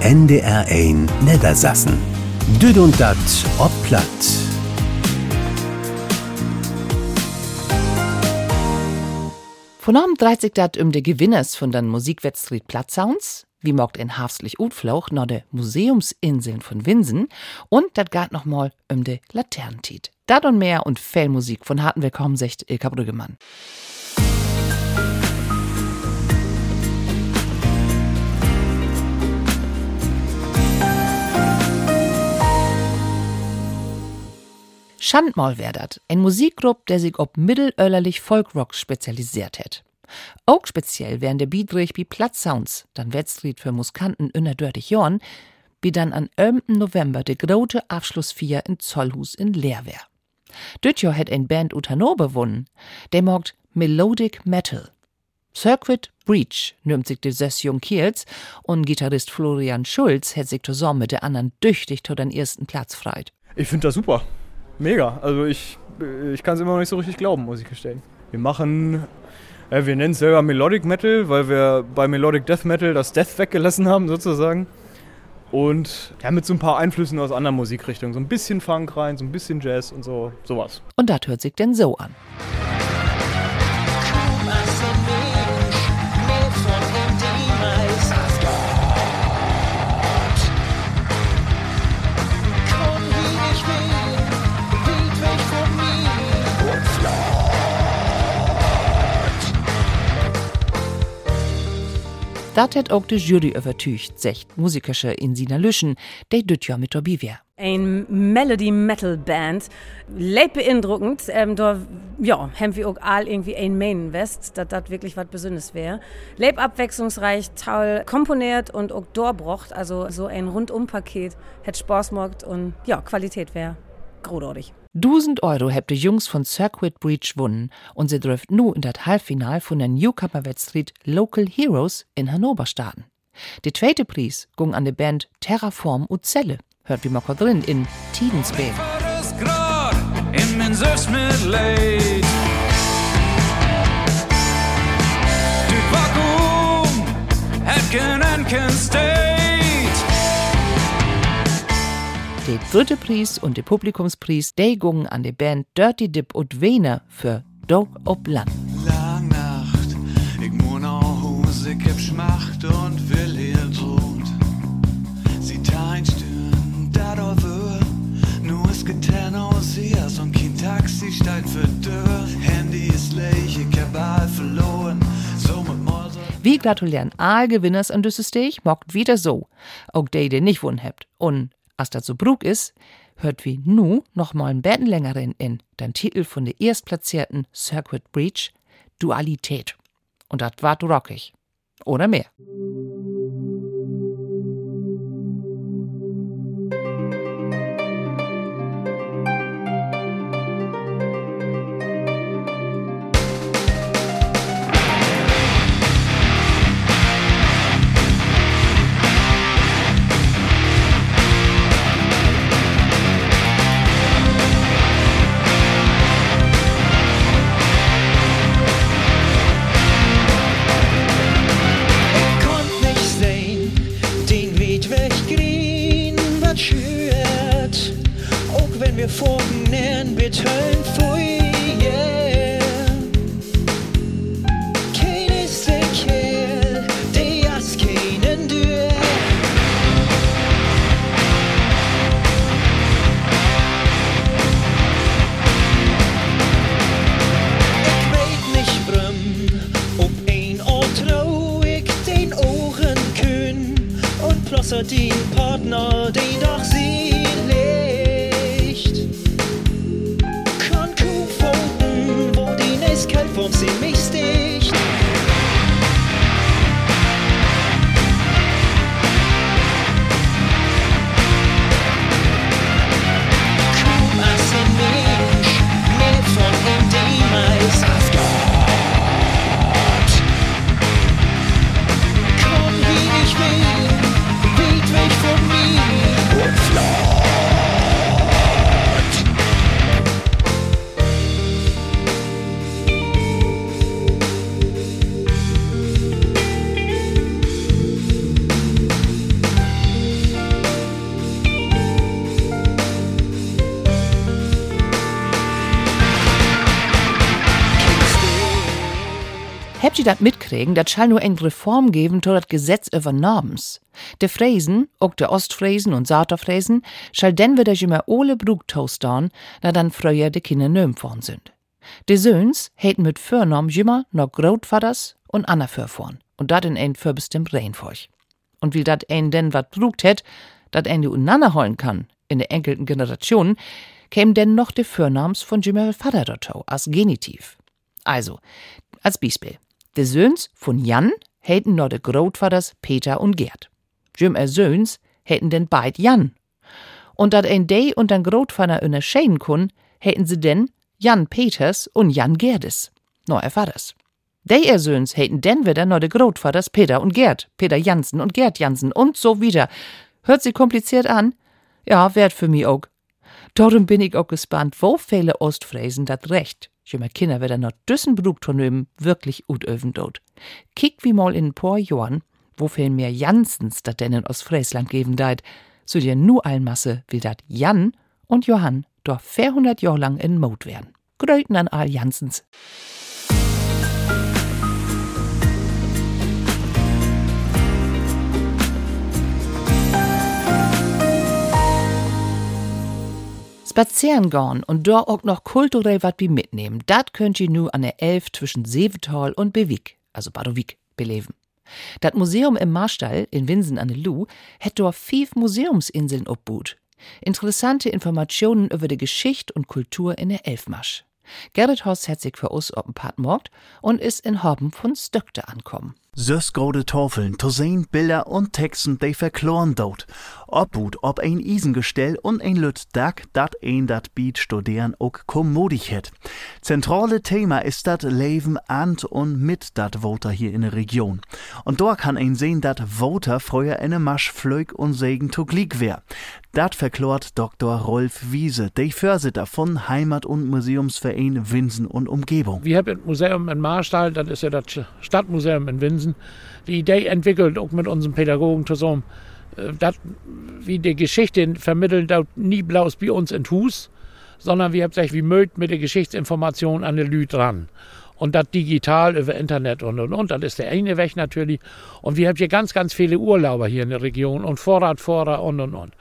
NDR 1 Niedersassen. Düd und dat ob platt. Von dreht sich dat um de Gewinners von den Musikwettstreet Platzsounds, wie mogt in Hafstlich Utflauch noch de Museumsinseln von Winsen und dat gaat noch mal um de Laternentit. Dat und mehr und Fellmusik von harten Willkommen, secht Ilka Brüggemann. Schandmal wär ein Musikgrupp, der sich ob mittelöllerlich Folkrock spezialisiert hat. Auch speziell wären der Biedrich wie Platzsounds, dann Wettstreet für Muskanten inner dörtig Jorn, wie dann an 11. November de grote Abschlussvier in Zollhus in Leer wär. Hat ein Band ut Hannover wunnen, der mogt Melodic Metal. Circuit Breach nimmt sich de sess Jung Kiels und Gitarrist Florian Schulz hat sich zusammen mit der anderen düchtig zu den ersten Platz freit. Ich finde das super mega. Also ich, ich kann es immer noch nicht so richtig glauben, muss ich gestehen. Wir machen, äh, wir nennen es selber Melodic Metal, weil wir bei Melodic Death Metal das Death weggelassen haben sozusagen. Und ja, mit so ein paar Einflüssen aus anderen Musikrichtungen. So ein bisschen Funk rein, so ein bisschen Jazz und so, sowas. Und das hört sich denn so an. Dat het ook de Jury overtuigt, zegt in sina Lüschen, de düt ja mit dabei wär. Ein Melody Metal Band. Leid beeindruckend. Ähm, da, ja, haben wir auch all irgendwie ein Main West, dass das wirklich was Besonderes wäre. Leib abwechslungsreich, toll komponiert und auch durchbrocht. Also so ein Rundumpaket. Hätte Spaß gemacht und ja, Qualität wäre großartig. 1000 Euro habt die Jungs von Circuit Breach gewonnen und sie dürft nu in das Halbfinal von der Newcomer Wettstreet Local Heroes in Hannover starten. Der zweite Preis ging an die Band Terraform Uzelle. Hört wie mal drin in Tidensbeek. Der dritte Preis und der Publikumspreis, der gingen an die Band Dirty Dip und Wiener für Dog ob Land. Lang Nacht, ich muss nach Hause, ich hab Schmacht und will hier tot. Sie teilen stören, da da nur es getan aus hier, so ein kein Taxi steigt für Tür. Handy ist leer, ich hab all verloren, so mit Mäuser. Wir gratulieren all Gewinners an dieses Steg, mockt wieder so. Auch die, die nicht wohnen habt. Und als das so brug ist, hört wie nu noch mal ein Bettenlängerin in den Titel von der erstplatzierten Circuit Breach Dualität. Und das war rockig. Oder mehr. Partner, den doch sie nicht. Kann Kuhfunken, wo die Nesskalt vom sie mich sticht. Ihr das mitkriegen, dat schall nur ein Reform geben to das Gesetz über Normens. De Fräsen, auch de Ostfräsen und Saterfräsen, schall denn wieder immer ole Brug toastern, na dann früher de Kinder nöm vorn sind. De Söhns hätten mit Förnorm jimmer noch Großvaters und Anna vorn und dat in ein für bestimmt Reihenfolg. Und wie dat ein denn wat brugt het, dat ein die uneinander holen kann, in der enkelten Generation, käm denn noch de Vornams von Jimmer Vater dazu, als Genitiv. Also, als Beispiel. De Söhns von Jan hätten noch de Großvaters Peter und Gerd. Jim er Söhns hätten denn beid Jan. Und dat ein Day und dann Großvater unterscheiden kun, hätten sie denn Jan Peters und Jan Gerdes. No er Vaters. De er Söhns hätten denn wieder noch de Großvaters Peter und Gerd, Peter Jansen und Gerd Jansen und so wieder. Hört sich kompliziert an? Ja, wert für mi auch. Darum bin ich auch gespannt, wo viele Ostfräsen dat recht. Jümmer Kinder werden noch düssen Brugtonöben wirklich ut öven dort. Kick wie mal in ein paar Jahren, wo viel mehr Jansens dat denn in Ostfriesland geben deit, so dir nu Masse will dat Jan und Johann doch 400 Jahre lang in Mode werden. Gröten an all Jansens. Spazieren gehen und dort auch noch kulturell wat wie mitnehmen, dat könnt ihr nu an der Elf zwischen Seevetal und Bewig, also Badowik, beleben. Dat Museum im Marstall in Winsen an der Lu hätt dort fünf Museumsinseln obboot. Interessante Informationen über die Geschichte und Kultur in der Elfmarsch. Gerrit Horst hat sich für uns op Part und ist in Horben von Stöckte ankommen. Sös grode Tafeln, to sehen Bilder und Texten, die verkloren dort. Obhut ob ein Isengestell und ein Lüt Dack, dat ein dat Beat studieren ook kommodig het. Zentrale Thema ist dat Leben an und mit dat Voter hier in der Region. Und dort kann ein sehen, dat Voter früher in Masch flög und Segen to Glieg wär. Dat verklort Dr. Rolf Wiese, der Vorsitter von Heimat- und Museumsverein Winsen und Umgebung. Wir haben ein Museum in Marstall, das ist ja das Stadtmuseum in Winsen, die Idee entwickelt, auch mit unseren Pädagogen zusammen, äh, dat, wie die Geschichte vermitteln, da nie bloß bei uns in Hus, sondern wir haben sich wie mögt mit der Geschichtsinformation an die Leute dran. Und das digital über Internet und und und. Das ist der eine Weg natürlich. Und wir haben hier ganz, ganz viele Urlauber hier in der Region und Vorradfahrer und und und.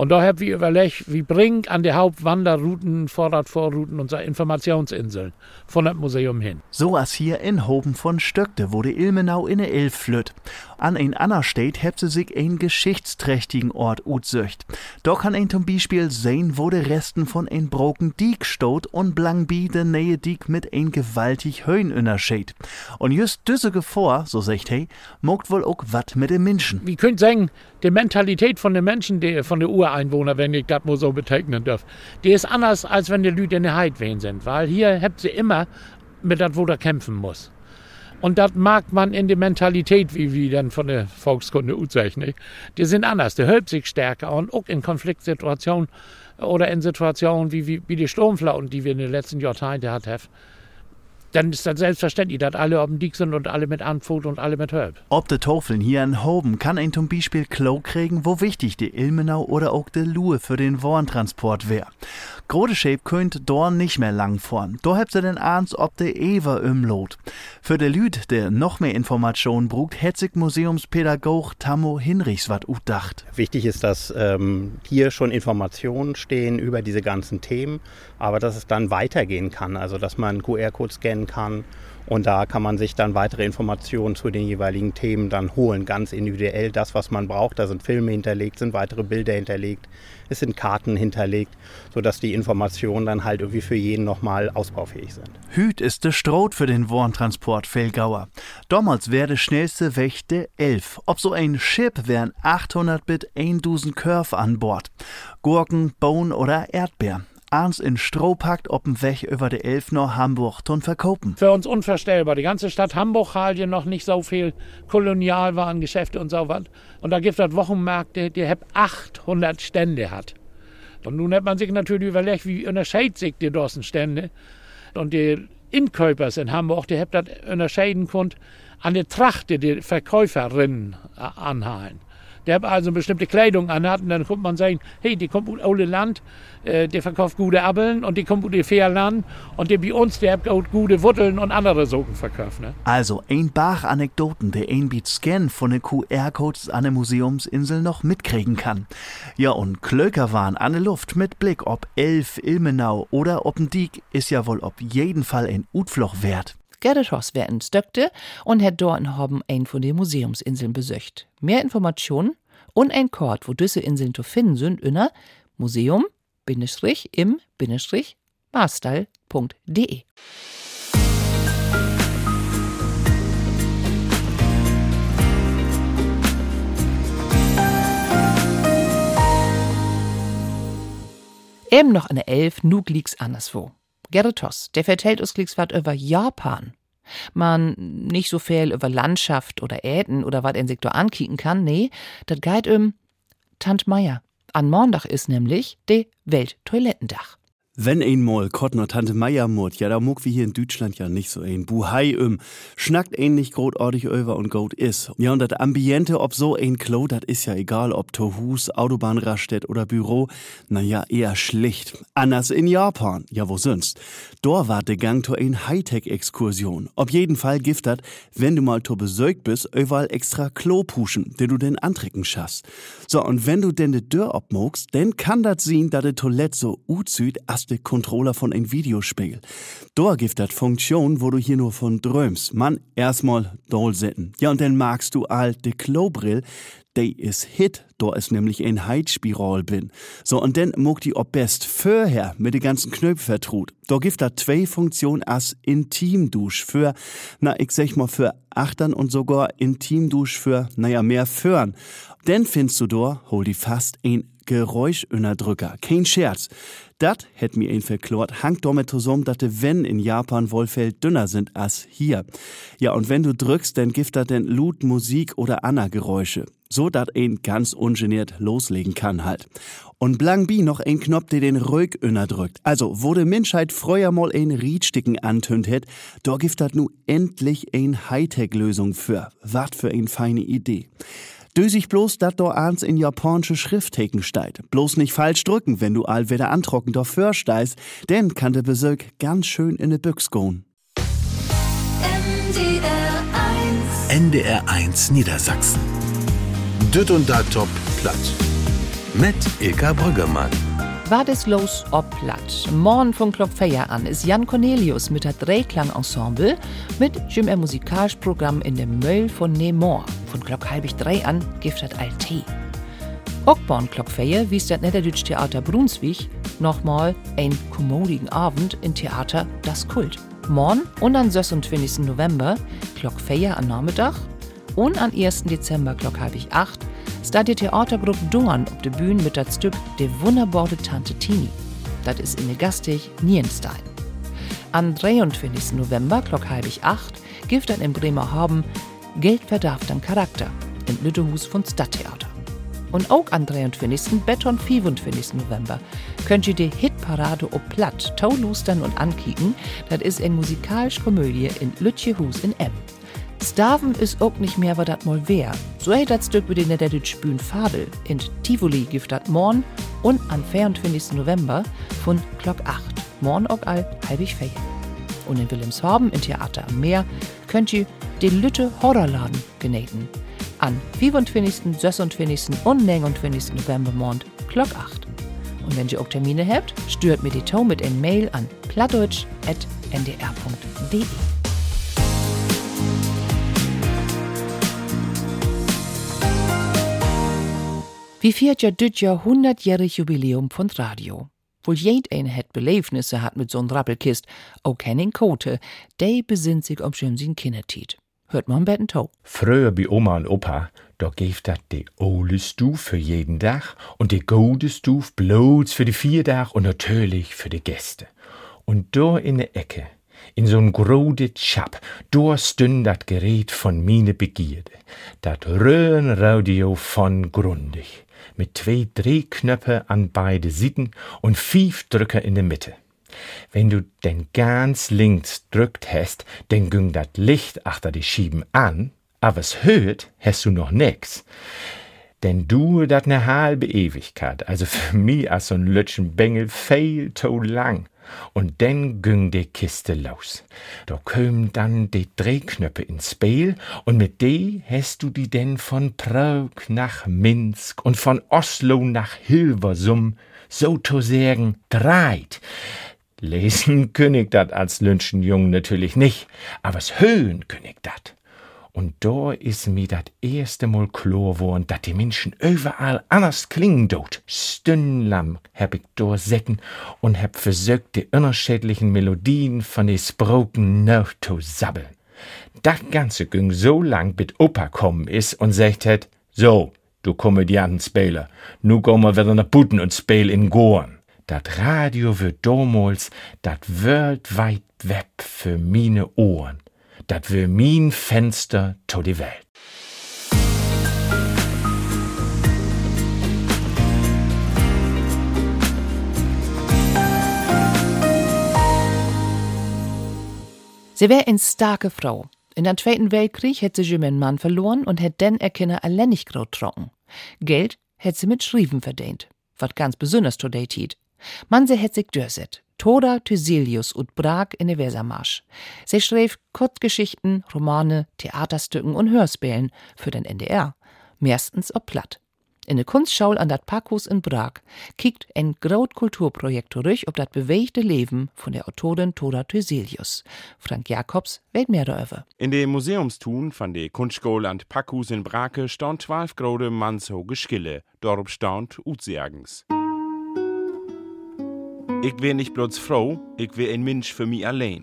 Und da haben wir überlegt, wie bringen an die Hauptwanderrouten, Vorradvorrouten unsere Informationsinseln von dem Museum hin. So als hier in Hoben von Stöckte, die Ilmenau in der Elf flütt. An ein anderer State hebt sie sich ein geschichtsträchtigen Ort utsöcht. Da kann ein zum Beispiel sehen, wo die Resten von ein broken Diek stot und Blangbi de neue Diek mit ein gewaltig Höhen unterscheid. Und just diese Gefahr, so sagt hey, mogt wohl auch wat mit den Menschen. Wie könnt sagen, die Mentalität von den Menschen, die, von den Ureinwohnern, wenn ich das mal so bezeichnen darf, die ist anders, als wenn die Leute in der Heidwehen sind. Weil hier habt sie immer mit das, wo der kämpfen muss. Und das mag man in der Mentalität, wie wir dann von der Volkskunde uzeichnen. Die sind anders, die hält sich stärker und auch in Konfliktsituationen oder in Situationen wie, wie, wie die Sturmflauten, die wir in den letzten Jahrzehnten hatten dann ist das selbstverständlich, dass alle auf dem Dick sind und alle mit Anfut und alle mit Hölb. Ob de Taufeln hier in Hoben kann ein zum Beispiel Klo kriegen, wo wichtig die Ilmenau oder auch de Lue für den Warntransport wär. Grode Shape könnt dorn nicht mehr lang fahren. Da habt ihr den Ahns ob de Ewer umlot. Für de Lüd, der noch mehr Informationen brugt, sich Museumspädagog Tammo Hinrichs wat utdacht. Wichtig ist, dass ähm, hier schon Informationen stehen über diese ganzen Themen, aber dass es dann weitergehen kann. Also, dass man QR-Code scannen kann und da kann man sich dann weitere Informationen zu den jeweiligen Themen dann holen, ganz individuell das, was man braucht. Da sind Filme hinterlegt, sind weitere Bilder hinterlegt, es sind Karten hinterlegt, sodass die Informationen dann halt irgendwie für jeden nochmal ausbaufähig sind. Hüt ist de Stroh für den Warntransport Felgauer. Damals wäre der schnellste der 11. Ob so ein Schiff wären 800 Bit 1000 Curve an Bord. Gurken, Bohnen oder Erdbeeren abends in Stroh packt, ob'n Weg über de Elf Hamburg tun verkaufen. Für uns unvorstellbar. Die ganze Stadt Hamburg hat hier noch nicht so viel Kolonialwarengeschäfte und so was. Und da gibt es Wochenmärkte, die haben 800 Stände hat. Und nun hat man sich natürlich überlegt, wie unterscheidet sich die Dossen Stände. Und die Inkäupers in Hamburg, die haben das unterscheiden können an der Tracht, die die Verkäuferinnen anhalen. Der hat also bestimmte Kleidung anhat und dann kommt man sagen, hey, die kommt aus Ole Land, äh, der verkauft gute Appeln und die kommt aus Fairland und der bei uns, der hat auch gute Wutteln und andere Sachen verkauft. Ne? Also ein Bach Anekdoten, der ein Beat Scan von den QR-Codes an der Museumsinsel noch mitkriegen kann. Ja, und Klöker waren an der Luft mit Blick ob Elf, Ilmenau oder ob ist ja wohl auf jeden Fall ein Utfloch wert. Gerrit Hoss wär in Stöckte und hat dort in Hobben ein von den Museumsinseln besöcht. Mehr Informationen und ein Kord, wo diese Inseln zu finden sind, inner museum-im-marstal.de. Eben noch eine Elf, nu liegt's anderswo. Gerrit Hoss, der vertellt uns Klicks wat über Japan. Man nicht so viel über Landschaft oder Äden oder wat ein Sektor ankicken kann, nee, dat geht um Tant Meier. An Montag ist nämlich de Welttoilettendach. Wenn einmal Kottner Tante Meier mut, ja, da muck wie hier in Deutschland ja nicht so ein. Buhai um, schnackt ein nicht großartig über und gut is. Ja, und das Ambiente, ob so ein Klo, das ist ja egal, ob to Hus, Autobahnraststätte oder Büro, na ja, eher schlicht. Anders in Japan, ja, wo sonst? Dort war de Gang to ein Hightech-Exkursion. Ob jeden Fall gift dat, wenn du mal to besögt bist, überall extra Klo puschen, den du den antrecken schaffst. So, und wenn du denn de Dörr obmogst, dann kann dat sehen, da de Toilette so uzüd, as Controller von ein Videospiel. Da gibt dat Funktion, wo du hier nur von träumst. Man, erstmal doll sitten. Ja, und dann magst du all de Klobrill, de is hit, da ist nämlich ein Heizspiral bin. So, und dann muck die ob best vorher mit de ganzen Knöpfen vertrut. Da gibt da zwei Funktionen as Intimdusch für, na, ich sag mal für Achtern und sogar Intimdusch für, naja, mehr Föhren. Denn findest du da, hol die fast ein Geräuschunterdrücker. Kein Scherz. Dat hätt mir ein verklort, hangt damit zusammen, dass wenn in Japan wohlfeld dünner sind als hier. Ja, und wenn du drückst, dann gibt dat denn Lut, Musik oder Anna Geräusche. So dat ein ganz ungeniert loslegen kann halt. Und blang bi noch ein Knopf, der den ruhig drückt. Also, wo de Menschheit früher mal ein Riedsticken antönt hätt, da gibt dat nu endlich ein Hightech-Lösung für. Wat für ein feine Idee. Dösig bloß, dat do ans in japanische Schriftheken steigt. Bloß nicht falsch drücken, wenn du all wieder antrocken do försteist, denn kann der Besög ganz schön in de Büchs gehen. NDR 1 Niedersachsen. Düt und da top platt. Mit Ilka Brüggemann. War des los ob platt. Morgen von Glock Feier an ist Jan Cornelius mit der Dreiklang-Ensemble mit Jim Musikalprogramm in dem Möll von Nemor. Von Glock halbig drei an giftet Alt. Ockborn Glock Feier wies das Niederdeutsche Theater Brunswick nochmal ein kommodigen Abend im Theater Das Kult. Morgen und am 26. November Glock Feier am Nachmittag und am 1. Dezember Glock halbig acht steht die Theatergruppe Dorn auf der Bühne mit das Stück De wunderbare Tante Tini. Das ist in der Gastig Nierenstein. Am 23. November, klock halbig acht, gibt dann in Bremerhaven Geld verdarf dann Charakter im Lüttehus von Stadttheater. Und auch am 23. Beton 24. November könnt ihr die Hitparade ob Platt, Taulustern und ankicken. Das ist eine musikalische Komödie in Lütjehus in Emm. Staven ist auch nicht mehr, was dat mal wär. So hätt das Stück mit den der Bühn Fadel in Tivoli gift dat morn und am 24. November von Glock 8. Morn auch all halbig feier. Und in Wilhelmshaven im Theater am Meer könnt ihr den Lütte Horrorladen genähten. An 24., 26. und 29. November morn Glock 8. Und wenn ihr auch Termine habt, stört mir die Tau mit ein Mail an plattdeutsch.ndr.de. Wie viert ja düt Jahr 100-jährig Jubiläum von Radio. Wohl jed ein het Belebnisse hat mit so'n Rappelkist, auch Henning Kote, der besinnt sich um schön sin Kindertiet. Hört man betten Tau. Früher bei Oma und Opa, da gäf dat de ole Stuf für jeden Dach und de gode Stuf bloß für die vier Dach und natürlich für die Gäste. Und da in der Ecke, in so'n grode Chap, da stünd dat Gerät von mine Begierde, dat Röhrenradio von Grundig mit zwei Drehknöpfe an beide Seiten und fünf Drücker in der Mitte. Wenn du denn ganz links drückt hast, dann ging dat Licht achter die Schieben an, aber es hört hast du noch nix. Denn du dat ne halbe Ewigkeit, also für mich als so'n Lütschen Bengel viel zu lang. Und dann ging die Kiste los. Da köm dann die Drehknöpfe ins Spiel und mit die hast du die denn von Prag nach Minsk und von Oslo nach Hilversum so zu sagen dreit. Lesen könig dat als Lünschenjung natürlich nicht, aber's höhen könig dat. Und da is mir dat erste Mal klar worden, dat die Menschen überall anders klingen dort. Stundenlang hab ich da säcken und hab versucht, die unterschiedlichen Melodien von den Sproken noch zu sabbeln. Dat Ganze ging so lang, bis Opa kommen is und sagt hat, so, du Komödiantenspieler, nu gehen wir wieder nach Buten und spiel in Gorn. Dat Radio wird damals dat World Wide Web für mine Ohren. Dat wär min Fenster to die Welt. Sie wär eine starke Frau. In der Zweiten Weltkrieg hätte sie ihren Mann verloren und hätte dann erkenne Allennigkraut trocken. Geld hätte sie mit Schrieben verdient. Was ganz besonders to date hiet. Man se hätte sich dörset. Tora Thyselius und Prag in der Wesermarsch. Sie schrieb Kurzgeschichten, Romane, Theaterstücken und Hörspielen für den NDR. Meistens ob platt. In der Kunstschau an dat Parkhus in Prag kiekt ein graut Kulturprojekt durch ob dat bewegte Leben von der Autorin Tora Thyselius. Frank Jakobs weet mehr darüber. In dem Museumstun von der Kunstschule an Parkhus in Brake stand zwölf grode mannshoge Skille, dorop staunt Utseagens. Ich wär nicht bloß Frau, ich wär ein Mensch für mich allein.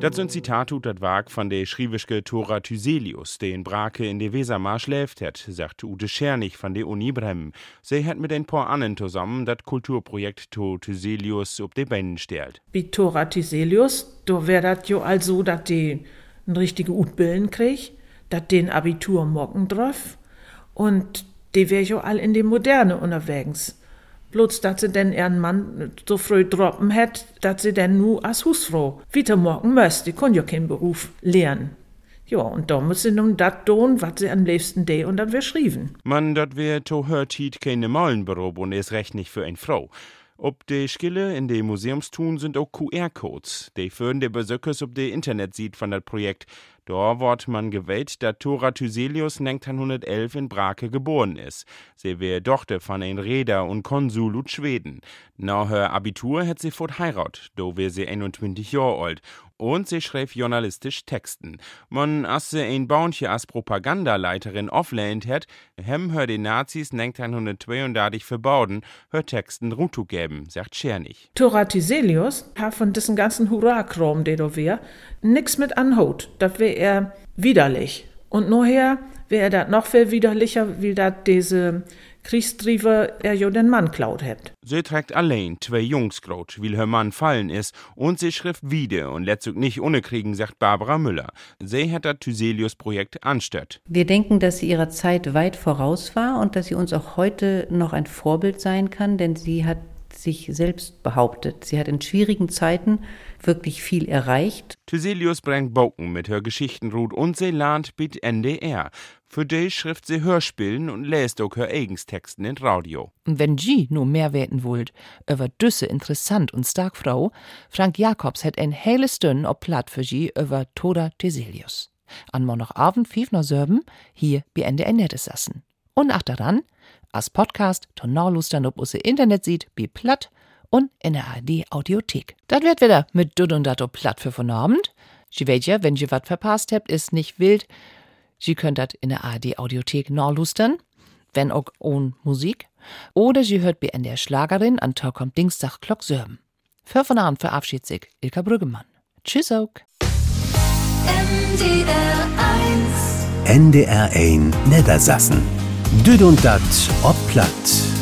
Das sind Zitate das Werk von der schriwischke Tora Thyselius, der in Brake in der Wesermarsch schläft hat, sagt Ute Schernig von der Uni Bremen. Sie hat mit ein paar anderen zusammen das Kulturprojekt To Thyselius auf die Beine stellt. Bei Tora Thyselius, da wär dat jo also, dat die n richtige Utbillen krieg, dat den Abitur morgen drauf und die wär jo all in die Moderne unterwegs. Bloß, dass sie denn ihren Mann so früh droppen hat, dass sie denn nu als Husfrau weitermachen möchte. Die kann ja keinen Beruf lernen. Ja, und da muss sie nun dat tun, was sie am liebsten de und dann wär schrieben. Man, dat wär to hörtit keine Maulenberuf und ist recht nicht für ein Frau. Ob de Skille in de Museumstun sind auch QR-Codes. De führen de Besökers ob de Internet sieht von dat Projekt. Da wird man gewählt, dass Tora Thyselius 1911 in Brake geboren ist. Sie wär Tochter von ein Räder und Konsul ut Schweden. Nach her Abitur hat sie fort heirat, do wär sie 21 Jahre alt. Und sie schrieb journalistisch Texten. Man, als sie ein Bauntje als Propagandaleiterin auflehnt hat, hem hör die Nazis 1932 verbauden, hör Texten Rutu geben, sagt Schernig. Tora Thyselius hat von diesen ganzen Hurra-Kram, der da wär, nix mit anhut. Das wär er widerlich. Und nachher wär er dat noch viel widerlicher, wie dat diese Kriegstriefer er jo den Mann klaut hat. Sie trägt allein zwei Jungs groß, weil her Mann fallen ist, und sie schrift wieder und letztlich nicht ohne kriegen, sagt Barbara Müller. Sie hat das Thyselius-Projekt anstatt. Wir denken, dass sie ihrer Zeit weit voraus war und dass sie uns auch heute noch ein Vorbild sein kann, denn sie hat sich selbst behauptet. Sie hat in schwierigen Zeiten wirklich viel erreicht. Thyselius bringt Boken mit her Geschichtenrut und sie lernt bit NDR. Für die schrift sie Hörspielen und lässt auch her eigens Texten in Radio. Und wenn G nur mehr werden wollt, über düsse interessant und stark Frau, Frank Jakobs hat ein hele Stünd ob Platt für G über Toda Theselius. An fief noch Sörben, hier bei NDR Nettes sassen. Und ach daran, als Podcast tonalustern ob usse Internet sieht, wie platt und in der ARD Audiothek. Das wird wieder mit Dudd und Dato platt für von Abend. Ja, wenn ihr wat verpasst habt, ist nicht wild. Sie könnt das in der ARD Audiothek nachlustern, wenn auch ohne Musik. Oder sie hört bei in der Schlagerin an Tag kommt Dienstag Glock Sörben. Für von Abend verabschiedet sich Ilka Brüggemann. Tschüss auch. NDR 1 NDR 1 Niedersassen. Dyd und dat op Platz.